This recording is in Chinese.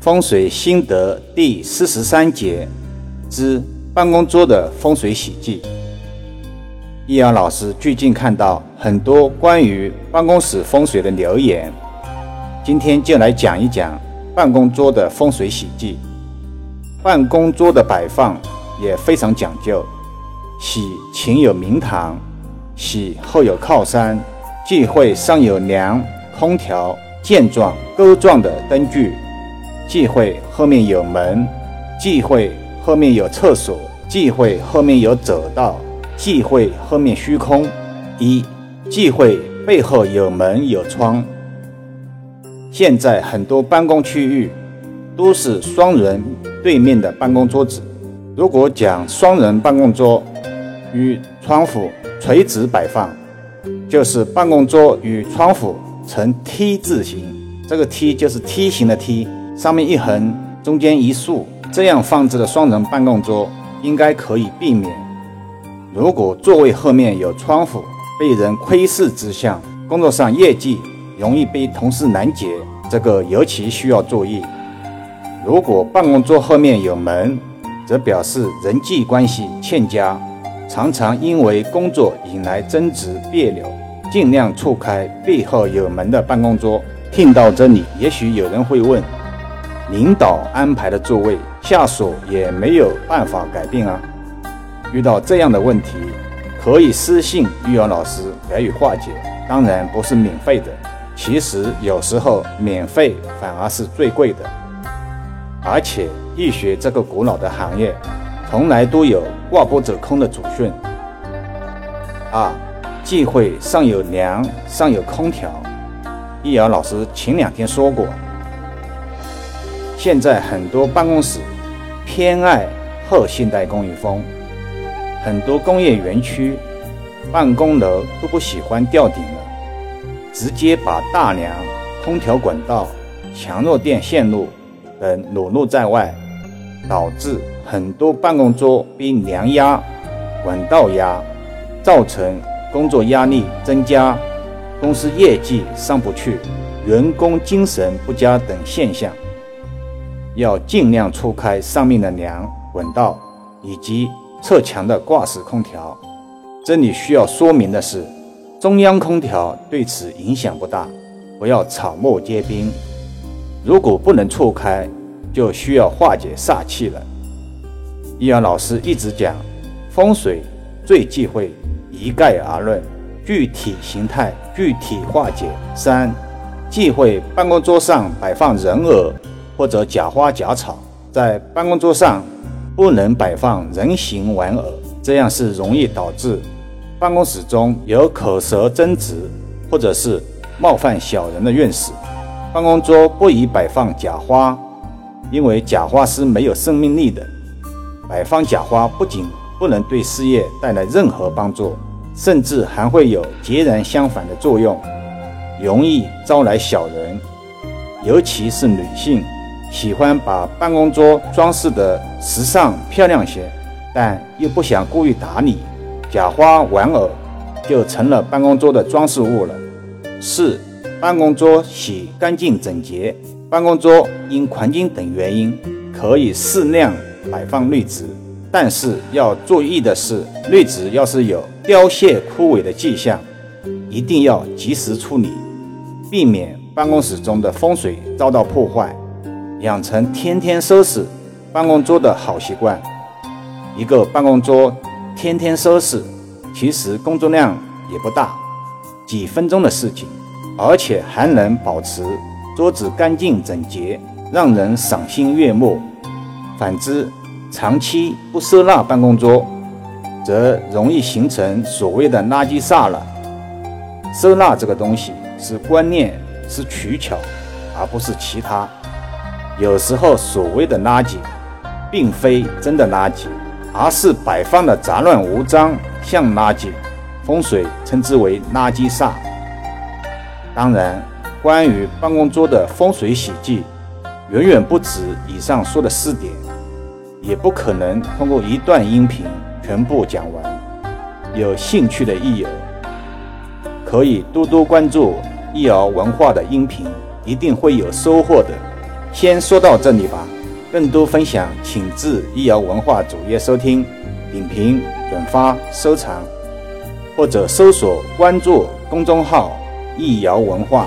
风水心得第四十三节之办公桌的风水喜忌。易阳老师最近看到很多关于办公室风水的留言，今天就来讲一讲办公桌的风水喜忌。办公桌的摆放也非常讲究，喜前有明堂，喜后有靠山，忌讳上有梁、空调、箭状、钩状的灯具。忌讳后面有门，忌讳后面有厕所，忌讳后面有走道，忌讳后面虚空。一忌讳背后有门有窗。现在很多办公区域都是双人对面的办公桌子，如果讲双人办公桌与窗户垂直摆放，就是办公桌与窗户呈 T 字形，这个 T 就是梯形的梯。上面一横，中间一竖，这样放置的双人办公桌应该可以避免。如果座位后面有窗户，被人窥视之象，工作上业绩容易被同事拦截，这个尤其需要注意。如果办公桌后面有门，则表示人际关系欠佳，常常因为工作引来争执别扭，尽量错开背后有门的办公桌。听到这里，也许有人会问。领导安排的座位，下属也没有办法改变啊。遇到这样的问题，可以私信育儿老师给予化解，当然不是免费的。其实有时候免费反而是最贵的。而且易学这个古老的行业，从来都有挂不走空的祖训。二，忌讳上有梁，上有空调。易遥老师前两天说过。现在很多办公室偏爱后现代工艺风，很多工业园区办公楼都不喜欢吊顶了，直接把大梁、空调管道、强弱电线路等裸露在外，导致很多办公桌被梁压、管道压，造成工作压力增加，公司业绩上不去，员工精神不佳等现象。要尽量错开上面的梁、管道以及侧墙的挂式空调。这里需要说明的是，中央空调对此影响不大，不要草木皆兵。如果不能错开，就需要化解煞气了。易阳老师一直讲，风水最忌讳一概而论，具体形态具体化解。三，忌讳办公桌上摆放人偶。或者假花假草，在办公桌上不能摆放人形玩偶，这样是容易导致办公室中有口舌争执，或者是冒犯小人的运势。办公桌不宜摆放假花，因为假花是没有生命力的。摆放假花不仅不能对事业带来任何帮助，甚至还会有截然相反的作用，容易招来小人，尤其是女性。喜欢把办公桌装饰的时尚漂亮些，但又不想故意打理，假花玩偶就成了办公桌的装饰物了。四、办公桌洗干净整洁。办公桌因环境等原因可以适量摆放绿植，但是要注意的是，绿植要是有凋谢枯萎的迹象，一定要及时处理，避免办公室中的风水遭到破坏。养成天天收拾办公桌的好习惯。一个办公桌天天收拾，其实工作量也不大，几分钟的事情，而且还能保持桌子干净整洁，让人赏心悦目。反之，长期不收纳办公桌，则容易形成所谓的垃圾煞了。收纳这个东西是观念，是取巧，而不是其他。有时候所谓的垃圾，并非真的垃圾，而是摆放的杂乱无章，像垃圾。风水称之为垃圾煞。当然，关于办公桌的风水喜忌，远远不止以上说的四点，也不可能通过一段音频全部讲完。有兴趣的益友，可以多多关注益儿文化的音频，一定会有收获的。先说到这里吧。更多分享，请至易瑶文化主页收听、点评、转发、收藏，或者搜索关注公众号“易瑶文化”。